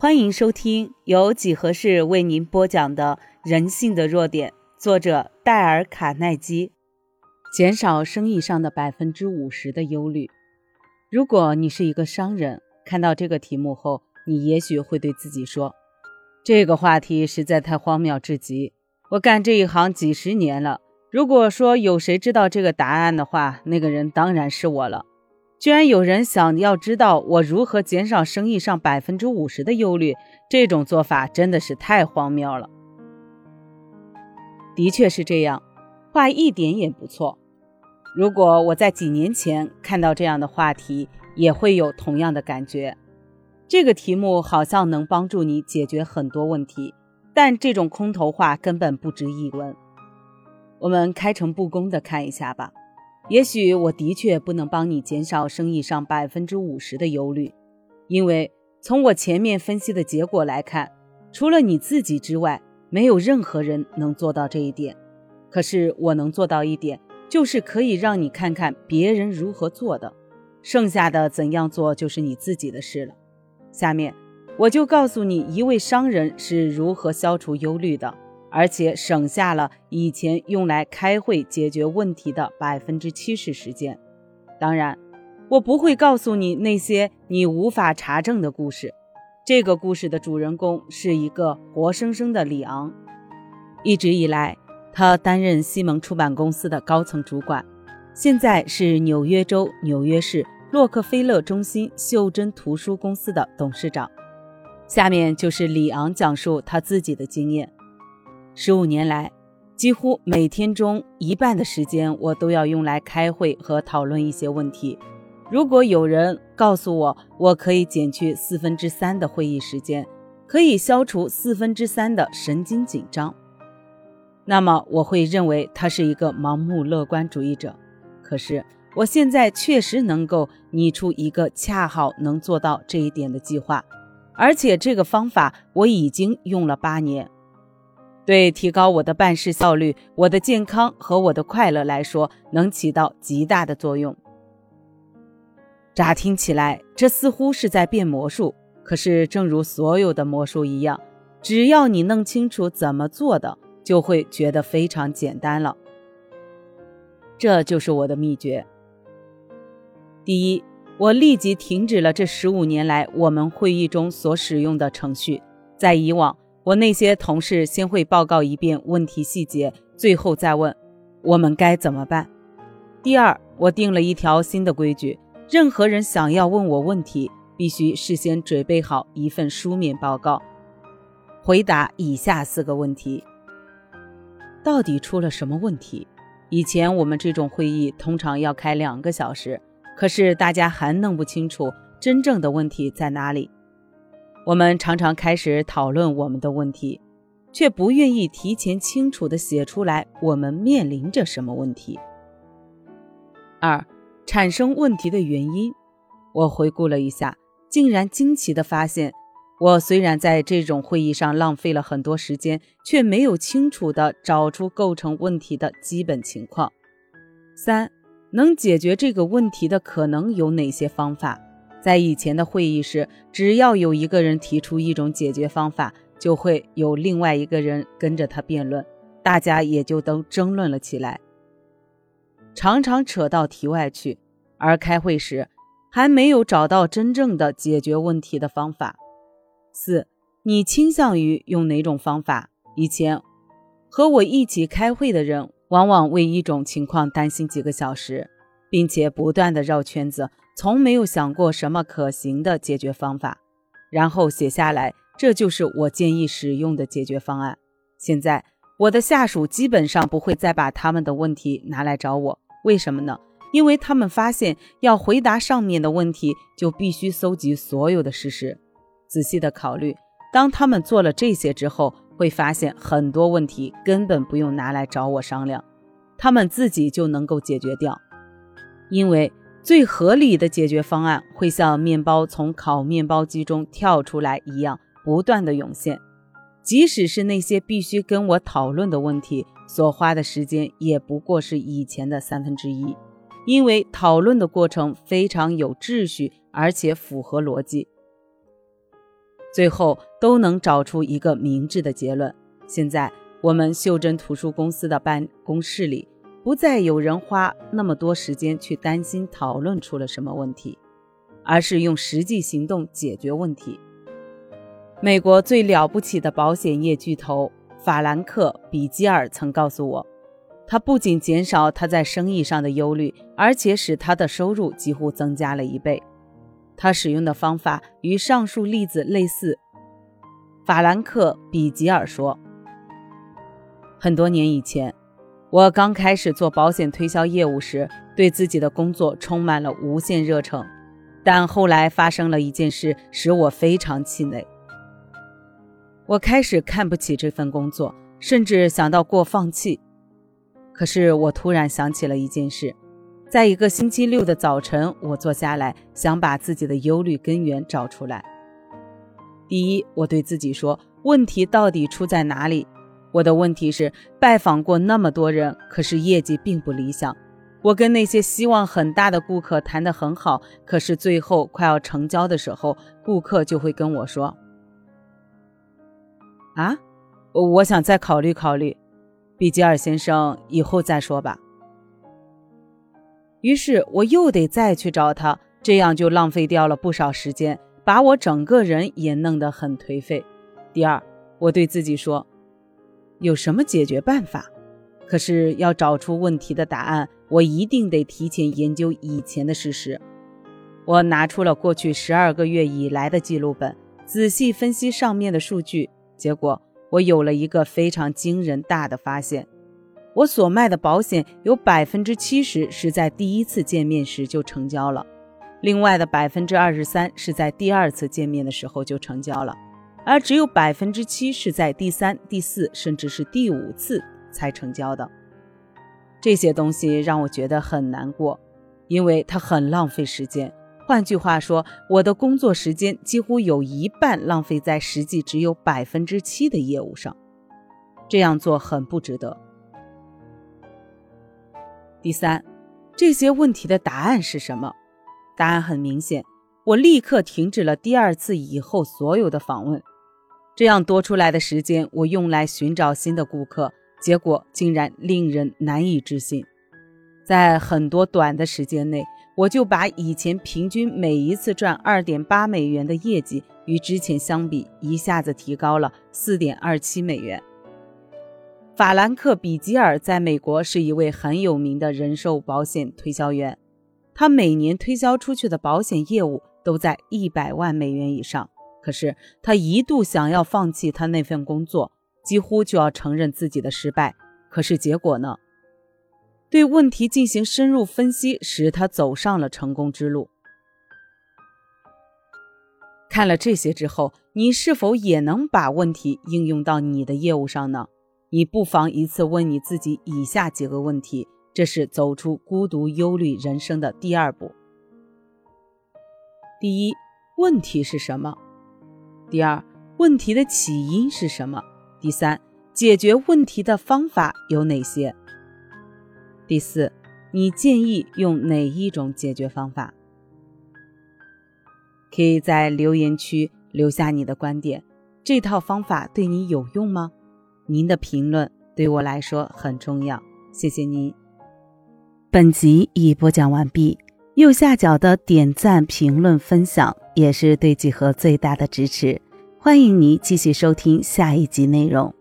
欢迎收听由几何式为您播讲的《人性的弱点》，作者戴尔·卡耐基。减少生意上的百分之五十的忧虑。如果你是一个商人，看到这个题目后，你也许会对自己说：“这个话题实在太荒谬至极。我干这一行几十年了，如果说有谁知道这个答案的话，那个人当然是我了。”居然有人想要知道我如何减少生意上百分之五十的忧虑，这种做法真的是太荒谬了。的确是这样，话一点也不错。如果我在几年前看到这样的话题，也会有同样的感觉。这个题目好像能帮助你解决很多问题，但这种空头话根本不值一文。我们开诚布公地看一下吧。也许我的确不能帮你减少生意上百分之五十的忧虑，因为从我前面分析的结果来看，除了你自己之外，没有任何人能做到这一点。可是我能做到一点，就是可以让你看看别人如何做的，剩下的怎样做就是你自己的事了。下面我就告诉你一位商人是如何消除忧虑的。而且省下了以前用来开会解决问题的百分之七十时间。当然，我不会告诉你那些你无法查证的故事。这个故事的主人公是一个活生生的里昂。一直以来，他担任西蒙出版公司的高层主管，现在是纽约州纽约市洛克菲勒中心袖珍图书公司的董事长。下面就是里昂讲述他自己的经验。十五年来，几乎每天中一半的时间，我都要用来开会和讨论一些问题。如果有人告诉我，我可以减去四分之三的会议时间，可以消除四分之三的神经紧张，那么我会认为他是一个盲目乐观主义者。可是，我现在确实能够拟出一个恰好能做到这一点的计划，而且这个方法我已经用了八年。对提高我的办事效率、我的健康和我的快乐来说，能起到极大的作用。乍听起来，这似乎是在变魔术。可是，正如所有的魔术一样，只要你弄清楚怎么做的，就会觉得非常简单了。这就是我的秘诀。第一，我立即停止了这十五年来我们会议中所使用的程序。在以往。我那些同事先会报告一遍问题细节，最后再问我们该怎么办。第二，我定了一条新的规矩：任何人想要问我问题，必须事先准备好一份书面报告，回答以下四个问题：到底出了什么问题？以前我们这种会议通常要开两个小时，可是大家还弄不清楚真正的问题在哪里。我们常常开始讨论我们的问题，却不愿意提前清楚地写出来我们面临着什么问题。二、产生问题的原因。我回顾了一下，竟然惊奇地发现，我虽然在这种会议上浪费了很多时间，却没有清楚地找出构成问题的基本情况。三、能解决这个问题的可能有哪些方法？在以前的会议室，只要有一个人提出一种解决方法，就会有另外一个人跟着他辩论，大家也就都争论了起来，常常扯到题外去。而开会时，还没有找到真正的解决问题的方法。四，你倾向于用哪种方法？以前和我一起开会的人，往往为一种情况担心几个小时，并且不断的绕圈子。从没有想过什么可行的解决方法，然后写下来，这就是我建议使用的解决方案。现在我的下属基本上不会再把他们的问题拿来找我，为什么呢？因为他们发现要回答上面的问题，就必须搜集所有的事实，仔细的考虑。当他们做了这些之后，会发现很多问题根本不用拿来找我商量，他们自己就能够解决掉，因为。最合理的解决方案会像面包从烤面包机中跳出来一样，不断的涌现。即使是那些必须跟我讨论的问题，所花的时间也不过是以前的三分之一，因为讨论的过程非常有秩序，而且符合逻辑。最后都能找出一个明智的结论。现在我们袖珍图书公司的办公室里，不再有人花那么多时间去担心讨论出了什么问题，而是用实际行动解决问题。美国最了不起的保险业巨头法兰克·比基尔曾告诉我，他不仅减少他在生意上的忧虑，而且使他的收入几乎增加了一倍。他使用的方法与上述例子类似。法兰克·比吉尔说：“很多年以前，我刚开始做保险推销业务时，对自己的工作充满了无限热忱。但后来发生了一件事，使我非常气馁。我开始看不起这份工作，甚至想到过放弃。可是我突然想起了一件事，在一个星期六的早晨，我坐下来，想把自己的忧虑根源找出来。”第一，我对自己说，问题到底出在哪里？我的问题是，拜访过那么多人，可是业绩并不理想。我跟那些希望很大的顾客谈得很好，可是最后快要成交的时候，顾客就会跟我说：“啊，我想再考虑考虑，比吉尔先生，以后再说吧。”于是我又得再去找他，这样就浪费掉了不少时间。把我整个人也弄得很颓废。第二，我对自己说，有什么解决办法？可是要找出问题的答案，我一定得提前研究以前的事实。我拿出了过去十二个月以来的记录本，仔细分析上面的数据。结果，我有了一个非常惊人大的发现：我所卖的保险有百分之七十是在第一次见面时就成交了。另外的百分之二十三是在第二次见面的时候就成交了，而只有百分之七是在第三、第四，甚至是第五次才成交的。这些东西让我觉得很难过，因为它很浪费时间。换句话说，我的工作时间几乎有一半浪费在实际只有百分之七的业务上，这样做很不值得。第三，这些问题的答案是什么？答案很明显，我立刻停止了第二次以后所有的访问，这样多出来的时间我用来寻找新的顾客，结果竟然令人难以置信。在很多短的时间内，我就把以前平均每一次赚二点八美元的业绩与之前相比，一下子提高了四点二七美元。法兰克·比吉尔在美国是一位很有名的人寿保险推销员。他每年推销出去的保险业务都在一百万美元以上，可是他一度想要放弃他那份工作，几乎就要承认自己的失败。可是结果呢？对问题进行深入分析，使他走上了成功之路。看了这些之后，你是否也能把问题应用到你的业务上呢？你不妨一次问你自己以下几个问题。这是走出孤独忧虑人生的第二步。第一，问题是什么？第二，问题的起因是什么？第三，解决问题的方法有哪些？第四，你建议用哪一种解决方法？可以在留言区留下你的观点。这套方法对你有用吗？您的评论对我来说很重要，谢谢您。本集已播讲完毕，右下角的点赞、评论、分享也是对几何最大的支持。欢迎你继续收听下一集内容。